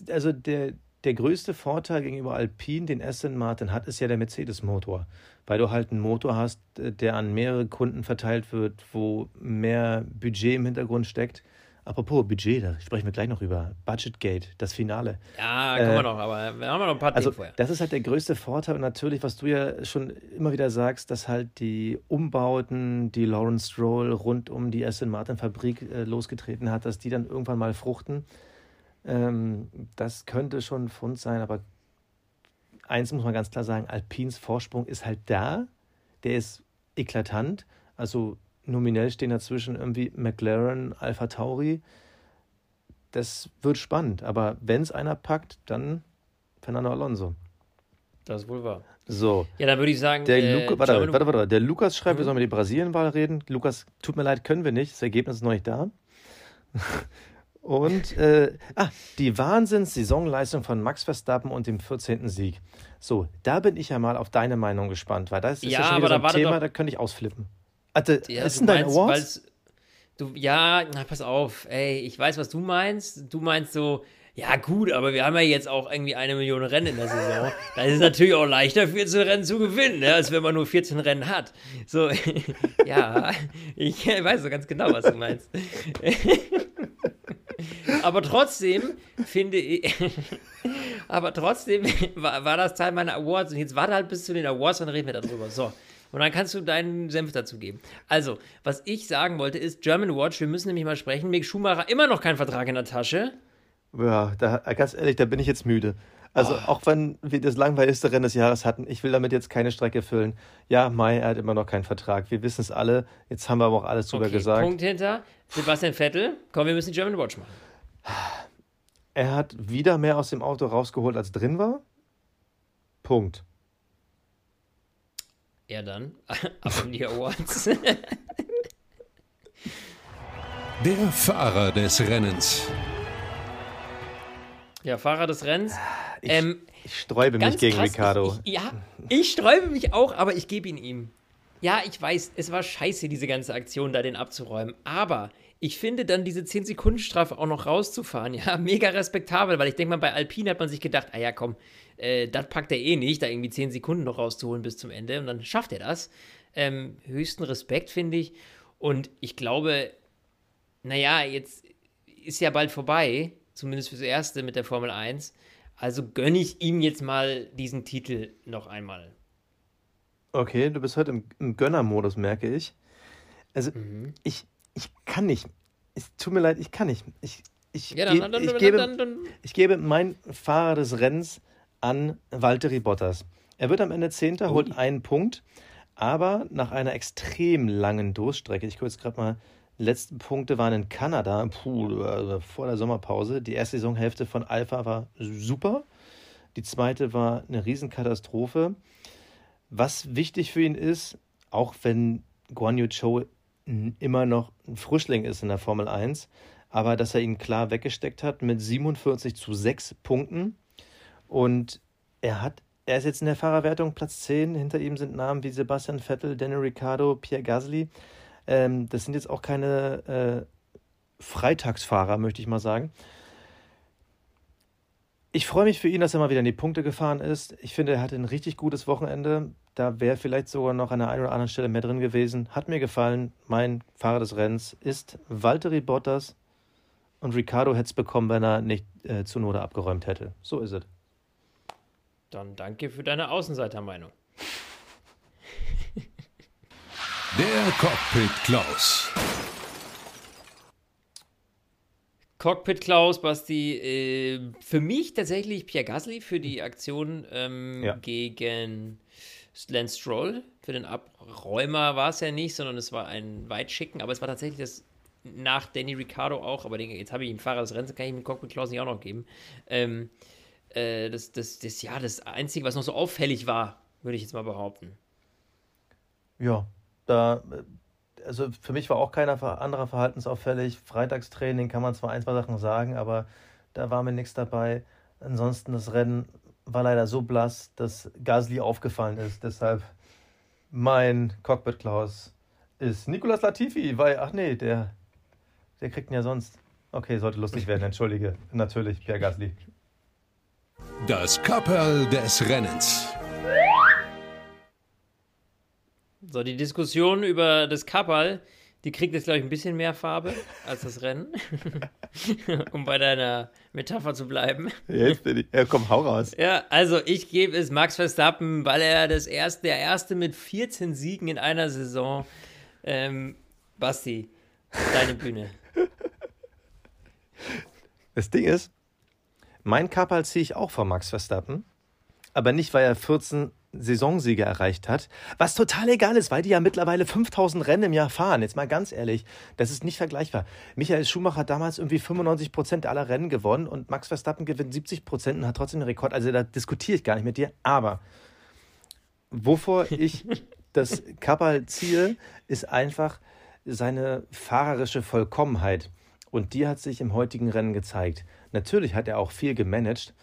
also der, der größte Vorteil gegenüber Alpine, den Aston Martin hat, ist ja der Mercedes-Motor. Weil du halt einen Motor hast, äh, der an mehrere Kunden verteilt wird, wo mehr Budget im Hintergrund steckt. Apropos Budget, da sprechen wir gleich noch über. Budgetgate, das Finale. Ja, kommen wir äh, noch, aber wir haben noch ein paar Also Themen vorher. das ist halt der größte Vorteil und natürlich, was du ja schon immer wieder sagst, dass halt die Umbauten, die Lawrence Stroll rund um die Aston Martin Fabrik äh, losgetreten hat, dass die dann irgendwann mal fruchten. Ähm, das könnte schon ein Fund sein, aber eins muss man ganz klar sagen, Alpins Vorsprung ist halt da, der ist eklatant, also nominell stehen dazwischen irgendwie McLaren, Alpha Tauri. Das wird spannend, aber wenn es einer packt, dann Fernando Alonso. Das ist wohl wahr. So, Ja, dann würde ich sagen, der, äh, Luca, warte, warte, warte, der Lukas schreibt, wir Mhm. sollen über die Brasilien-Wahl reden. Lukas, tut mir leid, können wir nicht. Das Ergebnis ist noch nicht da. Und, äh, ah, die Wahnsinns-Saisonleistung von Max Verstappen und dem 14. Sieg. So, da bin ich ja mal auf deine Meinung gespannt, weil das ist ja, Ja, schon wieder so ein Thema, doch- da könnte ich ausflippen. Also, Ja, ist denn dein meinst, Award? weil's- Du, ja, na, pass auf, ey, ich weiß, was du meinst. Du meinst so, ja gut, aber wir haben ja jetzt auch irgendwie eine Million Rennen in der Saison. Da ist es natürlich auch leichter, 14 Rennen zu gewinnen, ne, als wenn man nur 14 Rennen hat. So, ja, ich weiß so ganz genau, was du meinst. aber trotzdem finde ich, aber trotzdem war, war das Teil meiner Awards und jetzt warte halt bis zu den Awards dann reden wir darüber. So. Und dann kannst du deinen Senf dazu geben. Also, was ich sagen wollte, ist German Watch. Wir müssen nämlich mal sprechen. Mick Schumacher immer noch kein Vertrag in der Tasche. Ja, da, ganz ehrlich, da bin ich jetzt müde. Also Ah. auch wenn wir das langweiligste Rennen des Jahres hatten, ich will damit jetzt keine Strecke füllen. Ja, Mai, er hat immer noch keinen Vertrag. Wir wissen es alle. Jetzt haben wir aber auch alles drüber Okay, gesagt. Punkt hinter. Sebastian Vettel. Komm, wir müssen die German Watch machen. Er hat wieder mehr aus dem Auto rausgeholt, als drin war. Punkt. Ja, dann. Ab in die Awards. Der Fahrer des Rennens. Ja, Fahrer des Renns. Ich, Ähm, ich sträube mich gegen krass, Ricardo. Ich, ich, ja, ich sträube mich auch, aber ich gebe ihn ihm. ja, ich weiß, es war scheiße, diese ganze Aktion da den abzuräumen. Aber ich finde dann diese 10-Sekunden-Strafe auch noch rauszufahren, ja, mega respektabel, weil ich denke mal, bei Alpine hat man sich gedacht, ah ja, komm, äh, das packt er eh nicht, da irgendwie 10 Sekunden noch rauszuholen bis zum Ende und dann schafft er das. Ähm, höchsten Respekt, finde ich. Und ich glaube, naja, jetzt ist ja bald vorbei, zumindest fürs Erste mit der Formel 1. Also gönne ich ihm jetzt mal diesen Titel noch einmal. Okay, du bist heute im, im Gönnermodus, merke ich. Also, Mhm. ich, ich kann nicht. Es tut mir leid, ich kann nicht. Ich, ich, Ja, ge- dann, dann, ich, dann, gebe, ich gebe mein Fahrer des Rennens an Valtteri Bottas. Er wird am Ende Zehnter, holt einen Punkt, aber nach einer extrem langen Durststrecke, ich gucke jetzt gerade mal, letzten Punkte waren in Kanada, puh, also vor der Sommerpause. Die erste Saisonhälfte von Alpha war super, die zweite war eine Riesenkatastrophe. Was wichtig für ihn ist, auch wenn Guan Yu Zhou immer noch ein Frischling ist in der Formel 1, aber dass er ihn klar weggesteckt hat mit 47 zu 6 Punkten. Und er hat, er ist jetzt in der Fahrerwertung Platz 10. Hinter ihm sind Namen wie Sebastian Vettel, Daniel Ricciardo, Pierre Gasly. Ähm, das sind jetzt auch keine äh, Freitagsfahrer, möchte ich mal sagen. Ich freue mich für ihn, dass er mal wieder in die Punkte gefahren ist. Ich finde, er hatte ein richtig gutes Wochenende. Da wäre vielleicht sogar noch an der einen oder anderen Stelle mehr drin gewesen. Hat mir gefallen. Mein Fahrer des Rennens ist Valtteri Bottas. Und Ricardo hätte es bekommen, wenn er nicht äh, zu Note abgeräumt hätte. So ist es. dann danke für deine Außenseitermeinung. Der Cockpit Klaus. Cockpit Klaus, Basti, äh, für mich tatsächlich Pierre Gasly für die Aktion ähm, Ja. gegen Lance Stroll. Für den Abräumer war es ja nicht, sondern es war ein Weitschicken, aber es war tatsächlich das nach Danny Ricciardo auch, aber den, jetzt habe ich ihm Fahrer des Rennens, kann ich ihm Cockpit Klaus nicht auch noch geben. Ähm, äh, das, das, das, ja, das Einzige, was noch so auffällig war, würde ich jetzt mal behaupten. Ja, da, äh, also für mich war auch keiner anderer verhaltensauffällig. Freitagstraining kann man zwar ein, zwei Sachen sagen, aber da war mir nichts dabei. Ansonsten das Rennen war leider so blass, dass Gasly aufgefallen ist. Deshalb mein Cockpit Klaus ist Nicolas Latifi, weil, ach nee, der, der kriegt ihn ja sonst. Okay, sollte lustig werden, entschuldige. Natürlich, Pierre Gasly. Das Kapperl des Rennens. So, die Diskussion über das Kapperl, die kriegt jetzt, glaube ich, ein bisschen mehr Farbe als das Rennen. um bei deiner Metapher zu bleiben. Jetzt bin ich. Ja, komm, hau raus. Ja, also ich gebe es Max Verstappen, weil er das erste, der erste mit 14 Siegen in einer Saison. Ähm, Basti, deine Bühne. Das Ding ist, mein Kapperl ziehe ich auch vor Max Verstappen, aber nicht, weil er 14 Saisonsiege erreicht hat, was total egal ist, weil die ja mittlerweile 5000 Rennen im Jahr fahren. Jetzt mal ganz ehrlich, das ist nicht vergleichbar. Michael Schumacher hat damals irgendwie 95 Prozent aller Rennen gewonnen und Max Verstappen gewinnt 70 Prozent und hat trotzdem den Rekord. Also da diskutiere ich gar nicht mit dir, aber wovor ich das Kapperl ziehe, ist einfach seine fahrerische Vollkommenheit. Und die hat sich im heutigen Rennen gezeigt. Natürlich hat er auch viel gemanagt,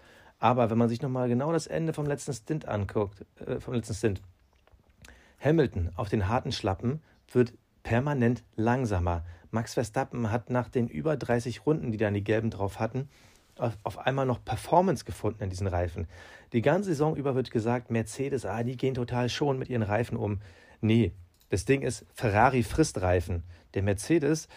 aber wenn man sich nochmal genau das Ende vom letzten Stint anguckt, äh, vom letzten Stint, Hamilton auf den harten Schlappen wird permanent langsamer. Max Verstappen hat nach den über 30 Runden, die dann die Gelben drauf hatten, auf, einmal noch Performance gefunden in diesen Reifen. Die ganze Saison über wird gesagt, Mercedes, ah, die gehen total schon mit ihren Reifen um. Nee, das Ding ist, Ferrari frisst Reifen. Der Mercedes,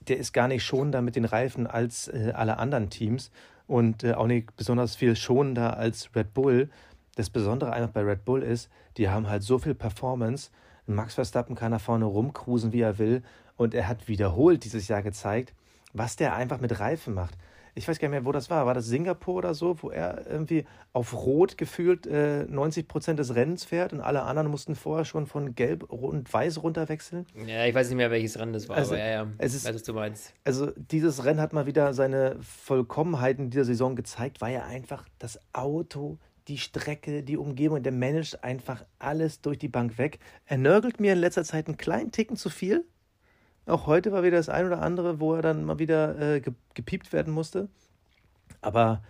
der ist gar nicht schonender mit den Reifen als äh, alle anderen Teams und äh, auch nicht besonders viel schonender als Red Bull. Das Besondere einfach bei Red Bull ist, die haben halt so viel Performance. Max Verstappen kann da vorne rumcruisen, wie er will. Und er hat wiederholt dieses Jahr gezeigt, was der einfach mit Reifen macht. Ich weiß gar nicht mehr, wo das war. War das Singapur oder so, wo er irgendwie auf Rot gefühlt äh, 90 Prozent des Rennens fährt und alle anderen mussten vorher schon von Gelb und Weiß runterwechseln? Ja, ich weiß nicht mehr, welches Rennen das war, Also, aber ja, ja, es ist- weiß, was du meinst. Also dieses Rennen hat mal wieder seine Vollkommenheit in dieser Saison gezeigt, weil er einfach das Auto, die Strecke, die Umgebung, der managt einfach alles durch die Bank weg. Er nörgelt mir in letzter Zeit einen kleinen Ticken zu viel. Auch heute war wieder das ein oder andere, wo er dann mal wieder äh, ge gepiept werden musste. Aber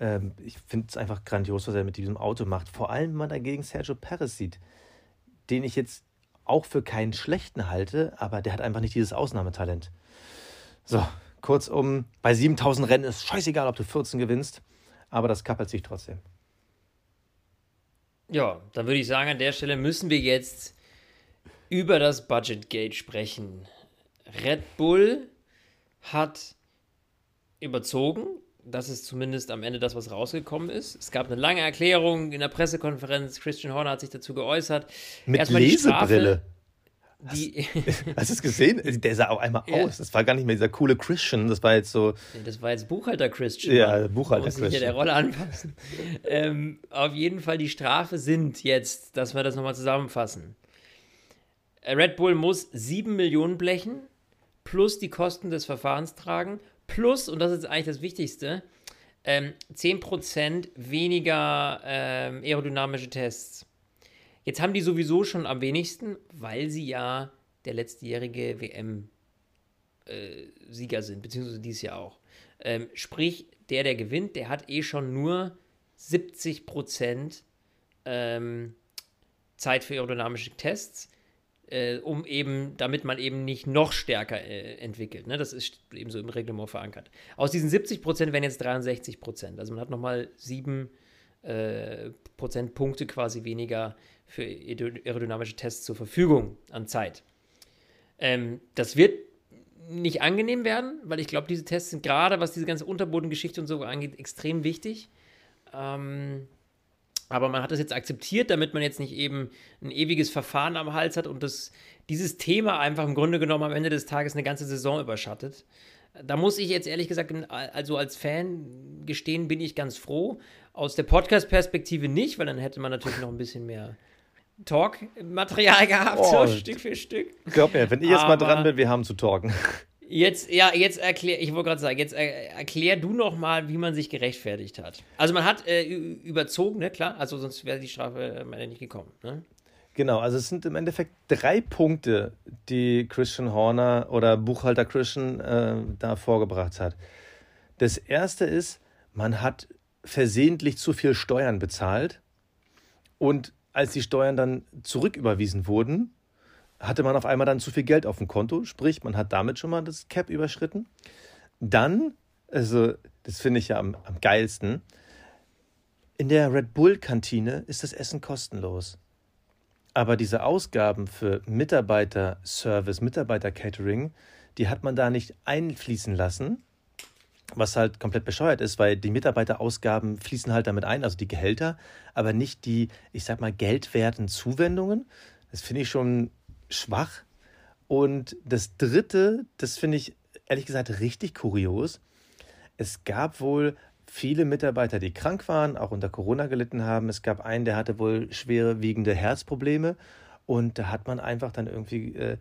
ähm, ich finde es einfach grandios, was er mit diesem Auto macht. Vor allem, wenn man dagegen Sergio Perez sieht, den ich jetzt auch für keinen schlechten halte, aber der hat einfach nicht dieses Ausnahmetalent. So, kurzum, bei 7000 Rennen ist scheißegal, ob du 14 gewinnst, aber das kappelt sich trotzdem. Ja, dann würde ich sagen, an der Stelle müssen wir jetzt über das Budget Gate sprechen. Red Bull hat überzogen. Das ist zumindest am Ende das, was rausgekommen ist. Es gab eine lange Erklärung in der Pressekonferenz. Christian Horner hat sich dazu geäußert. Mit Erstmal die Strafe, Lesebrille. Die, Hast du es gesehen? Der sah auch einmal Ja. aus. Das war gar nicht mehr dieser coole Christian. Das war jetzt so, das war jetzt Buchhalter Christian. Ja. Buchhalter Muss Christian. der Rolle anpassen. ähm, auf jeden Fall die Strafe sind jetzt, dass wir das nochmal zusammenfassen. Red Bull muss 7 Millionen blechen, plus die Kosten des Verfahrens tragen, plus, und das ist eigentlich das Wichtigste, ähm, 10% weniger ähm, aerodynamische Tests. Jetzt haben die sowieso schon am wenigsten, weil sie ja der letztjährige WM Sieger sind, beziehungsweise dieses Jahr auch. Ähm, sprich, der, der gewinnt, der hat eh schon nur 70 Prozent ähm, Zeit für aerodynamische Tests, äh, um eben, damit man eben nicht noch stärker äh, entwickelt. Ne? Das ist eben so im Reglement verankert. Aus diesen 70 Prozent werden jetzt 63 Prozent. Also man hat nochmal 7 äh, Prozentpunkte quasi weniger für aerodynamische aerodynamische Tests zur Verfügung an Zeit. Ähm, das wird nicht angenehm werden, weil ich glaube, diese Tests sind gerade, was diese ganze Unterbodengeschichte und so angeht, extrem wichtig. Ähm, aber man hat das jetzt akzeptiert, damit man jetzt nicht eben ein ewiges Verfahren am Hals hat und das, dieses Thema einfach im Grunde genommen am Ende des Tages eine ganze Saison überschattet. Da muss ich jetzt ehrlich gesagt, also als Fan gestehen, bin ich ganz froh. Aus der Podcast-Perspektive nicht, weil dann hätte man natürlich noch ein bisschen mehr Talk-Material gehabt, Oh, so Stück für Stück. glaub mir, wenn ich jetzt mal Aber- dran bin, wir haben zu talken. Jetzt, ja, jetzt erklär, ich wollte gerade sagen, jetzt er, erklär du noch mal, wie man sich gerechtfertigt hat. Also man hat äh, überzogen, ne, klar, also sonst wäre die Strafe äh, nicht gekommen, ne? Genau, also es sind im Endeffekt drei Punkte, die Christian Horner oder Buchhalter Christian äh, da vorgebracht hat. Das erste ist, man hat versehentlich zu viel Steuern bezahlt und als die Steuern dann zurücküberwiesen wurden, hatte man auf einmal dann zu viel Geld auf dem Konto, sprich, man hat damit schon mal das Cap überschritten. Dann, also das finde ich ja am, am geilsten, in der Red Bull-Kantine ist das Essen kostenlos. Aber diese Ausgaben für Mitarbeiter-Service, Mitarbeiter-Catering, die hat man da nicht einfließen lassen, was halt komplett bescheuert ist, weil die Mitarbeiterausgaben fließen halt damit ein, also die Gehälter, aber nicht die, ich sag mal, geldwerten Zuwendungen. Das finde ich schon schwach. Und das Dritte, das finde ich ehrlich gesagt richtig kurios. Es gab wohl viele Mitarbeiter, die krank waren, auch unter Corona gelitten haben. Es gab einen, der hatte wohl schwerwiegende Herzprobleme und da hat man einfach dann irgendwie äh,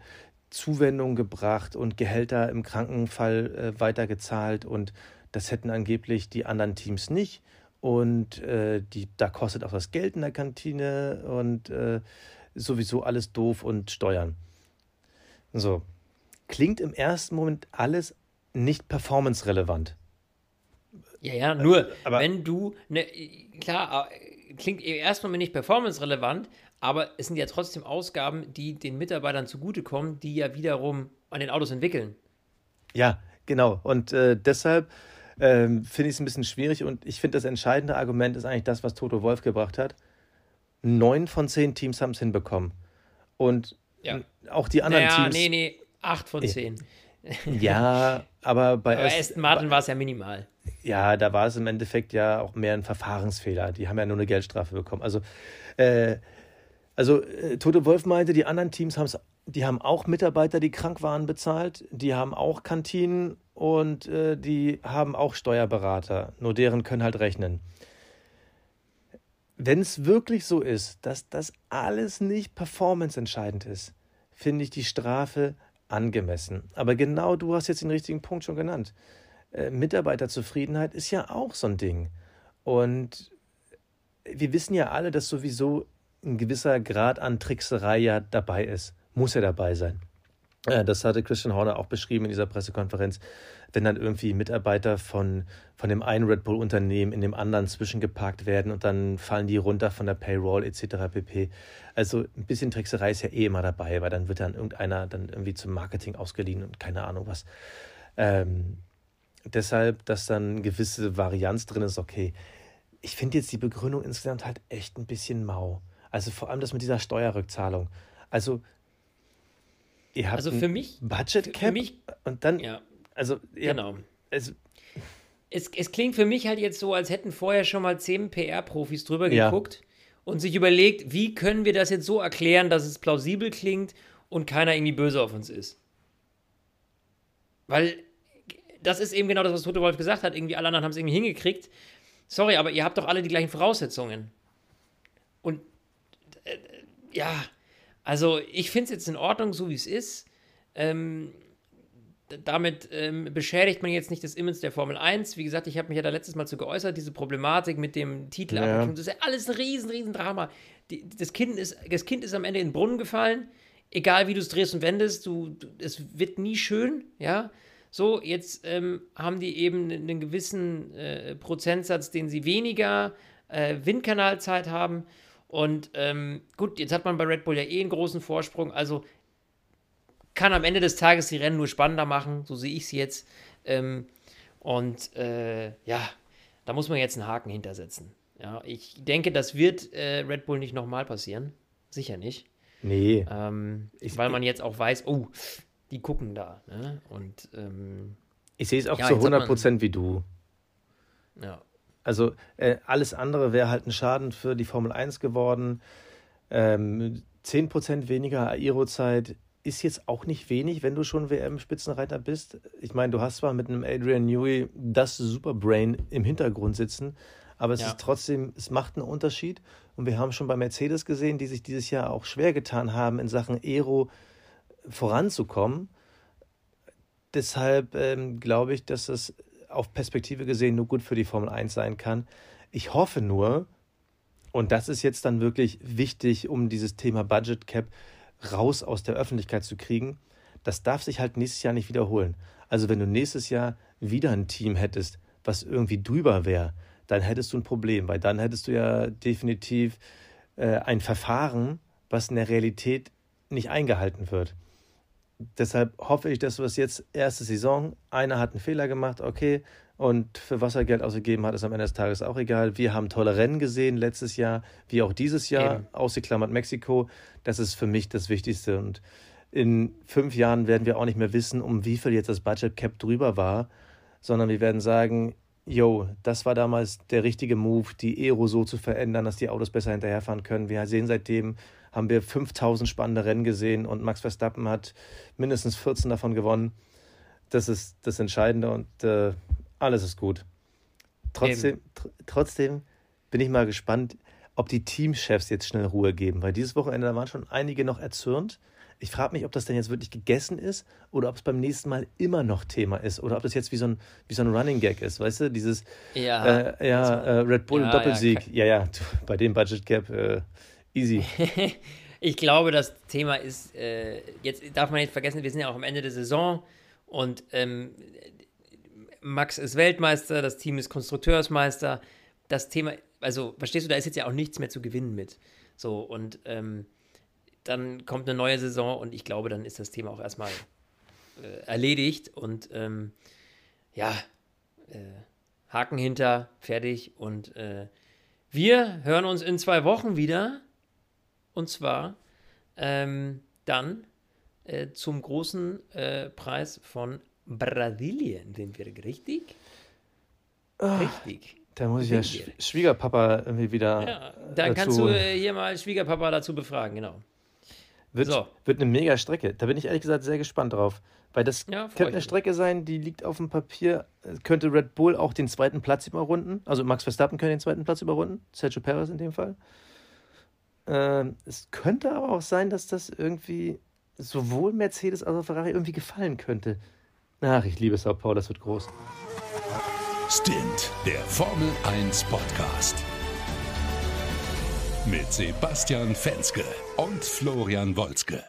Zuwendungen gebracht und Gehälter im Krankenfall äh, weitergezahlt und das hätten angeblich die anderen Teams nicht. Und äh, die, da kostet auch das Geld in der Kantine und äh, sowieso alles doof und Steuern. So, klingt im ersten Moment alles nicht performance-relevant. Ja, ja, nur aber- wenn du, ne, klar, äh, klingt erstmal nicht performance-relevant, aber es sind ja trotzdem Ausgaben, die den Mitarbeitern zugutekommen, die ja wiederum an den Autos entwickeln. Ja, genau. Und äh, deshalb ähm, finde ich es ein bisschen schwierig und ich finde, das entscheidende Argument ist eigentlich das, was Toto Wolf gebracht hat. Neun von zehn Teams haben es hinbekommen. Und Ja. auch die anderen Naja, Teams. nee, nee, 8 von 10. Ja, aber bei Aber Aston- Martin war es ja minimal. Ja, da war es im Endeffekt ja auch mehr ein Verfahrensfehler. Die haben ja nur eine Geldstrafe bekommen. Also, äh, also äh, Tote Wolf meinte, die anderen Teams haben die haben auch Mitarbeiter, die krank waren, bezahlt. Die haben auch Kantinen und äh, die haben auch Steuerberater. Nur deren können halt rechnen. Wenn es wirklich so ist, dass das alles nicht performanceentscheidend ist, finde ich die Strafe angemessen. Aber genau du hast jetzt den richtigen Punkt schon genannt. Äh, Mitarbeiterzufriedenheit ist ja auch so ein Ding. Und wir wissen ja alle, dass sowieso ein gewisser Grad an Trickserei ja dabei ist. Muss ja dabei sein. Äh, Das hatte Christian Horner auch beschrieben in dieser Pressekonferenz, wenn dann irgendwie Mitarbeiter von, von dem einen Red Bull-Unternehmen in dem anderen zwischengeparkt werden und dann fallen die runter von der Payroll etc. pp. Also ein bisschen Trickserei ist ja eh immer dabei, weil dann wird dann irgendeiner dann irgendwie zum Marketing ausgeliehen und keine Ahnung was. Ähm, deshalb, dass dann gewisse Varianz drin ist, okay. Ich finde jetzt die Begründung insgesamt halt echt ein bisschen mau. Also vor allem das mit dieser Steuerrückzahlung. Also ihr habt Also für mich- Budget für Cap mich- und dann Ja, also genau. habt, es, Es, es klingt für mich halt jetzt so, als hätten vorher schon mal zehn PR-Profis drüber Ja. geguckt und sich überlegt, wie können wir das jetzt so erklären, dass es plausibel klingt und keiner irgendwie böse auf uns ist. Weil das ist eben genau das, was Tote Wolf gesagt hat. Irgendwie alle anderen haben es irgendwie hingekriegt. Sorry, aber ihr habt doch alle die gleichen Voraussetzungen. Und äh, ja, also ich finde es jetzt in Ordnung, so wie es ist. Ähm, damit ähm, beschädigt man jetzt nicht das Image der Formel 1. Wie gesagt, ich habe mich ja da letztes Mal zu geäußert, diese Problematik mit dem Titel. Ja. Das ist ja alles ein riesen, riesen Drama. Die, das, kind ist, das Kind ist am Ende in den Brunnen gefallen. Egal wie du es drehst und wendest, du, du, es wird nie schön, ja. So, jetzt ähm, haben die eben einen gewissen äh, Prozentsatz, den sie weniger äh, Windkanalzeit haben. Und ähm, gut, jetzt hat man bei Red Bull ja eh einen großen Vorsprung. Also kann am Ende des Tages die Rennen nur spannender machen, so sehe ich es jetzt. Ähm, und äh, ja, da muss man jetzt einen Haken hintersetzen. Ja, ich denke, das wird äh, Red Bull nicht nochmal passieren. Sicher nicht. nee, Ähm, Ich- weil man jetzt auch weiß, oh, die gucken da. Ne? Und ähm, ich sehe es auch ja, zu jetzt hat 100 man- Prozent wie du. ja. Also äh, alles andere wäre halt ein Schaden für die Formel 1 geworden. Ähm, 10% weniger Aerozeit ist jetzt auch nicht wenig, wenn du schon WM-Spitzenreiter bist. Ich meine, du hast zwar mit einem Adrian Newey das Superbrain im Hintergrund sitzen, aber es Ja. ist trotzdem, es macht einen Unterschied. Und wir haben schon bei Mercedes gesehen, die sich dieses Jahr auch schwer getan haben, in Sachen Aero voranzukommen. Deshalb ähm, glaube ich, dass es auf Perspektive gesehen nur gut für die Formel 1 sein kann. Ich hoffe nur, und das ist jetzt dann wirklich wichtig, um dieses Thema Budget Cap raus aus der Öffentlichkeit zu kriegen, das darf sich halt nächstes Jahr nicht wiederholen. Also wenn du nächstes Jahr wieder ein Team hättest, was irgendwie drüber wäre, dann hättest du ein Problem, weil dann hättest du ja definitiv äh, ein Verfahren, was in der Realität nicht eingehalten wird. Deshalb hoffe ich, dass wir es jetzt erste Saison, einer hat einen Fehler gemacht, okay, und für was er Geld ausgegeben hat, ist am Ende des Tages auch egal. Wir haben tolle Rennen gesehen letztes Jahr, wie auch dieses Jahr, Eben. ausgeklammert Mexiko. Das ist für mich das Wichtigste. Und in fünf Jahren werden wir auch nicht mehr wissen, um wie viel jetzt das Budget Cap drüber war, sondern wir werden sagen, yo, das war damals der richtige Move, die Aero so zu verändern, dass die Autos besser hinterherfahren können. Wir sehen seitdem, haben wir 5000 spannende Rennen gesehen und Max Verstappen hat mindestens 14 davon gewonnen. Das ist das Entscheidende und äh, alles ist gut. Trotzdem, tr trotzdem bin ich mal gespannt, ob die Teamchefs jetzt schnell Ruhe geben, weil dieses Wochenende da waren schon einige noch erzürnt. Ich frage mich, ob das denn jetzt wirklich gegessen ist oder ob es beim nächsten Mal immer noch Thema ist oder ob das jetzt wie so ein, wie so ein Running Gag ist, weißt du? Dieses Ja, äh, ja, äh, Red Bull Ja, Doppelsieg. ja, Ja, bei dem Budget Gap äh, easy. Ich glaube, das Thema ist, äh, jetzt darf man nicht vergessen, wir sind ja auch am Ende der Saison und ähm, Max ist Weltmeister, das Team ist Konstrukteursmeister. Das Thema, also verstehst du, da ist jetzt ja auch nichts mehr zu gewinnen mit. So, und ähm, dann kommt eine neue Saison und ich glaube, dann ist das Thema auch erstmal äh, erledigt und ähm, ja, äh, Haken hinter, fertig und äh, wir hören uns in zwei Wochen wieder. Und zwar ähm, dann äh, zum großen äh, Preis von Brasilien. Sind wir richtig? Richtig. Da muss ich ja. Sch Schwiegerpapa irgendwie wieder. Ja, dann dazu kannst du äh, hier mal Schwiegerpapa dazu befragen, genau. Wird, So. wird eine mega Strecke. Da bin ich ehrlich gesagt sehr gespannt drauf. Weil das Ja, könnte eine. Strecke sein, die liegt auf dem Papier. Äh, Könnte Red Bull auch den zweiten Platz überrunden. Also Max Verstappen könnte den zweiten Platz überrunden. Sergio Perez in dem Fall. Ähm, es könnte aber auch sein, dass das irgendwie sowohl Mercedes als auch Ferrari irgendwie gefallen könnte. Ach, ich liebe Sao Paulo, das wird groß. Stint, der Formel 1 Podcast. Mit Sebastian Fenske und Florian Wolzke.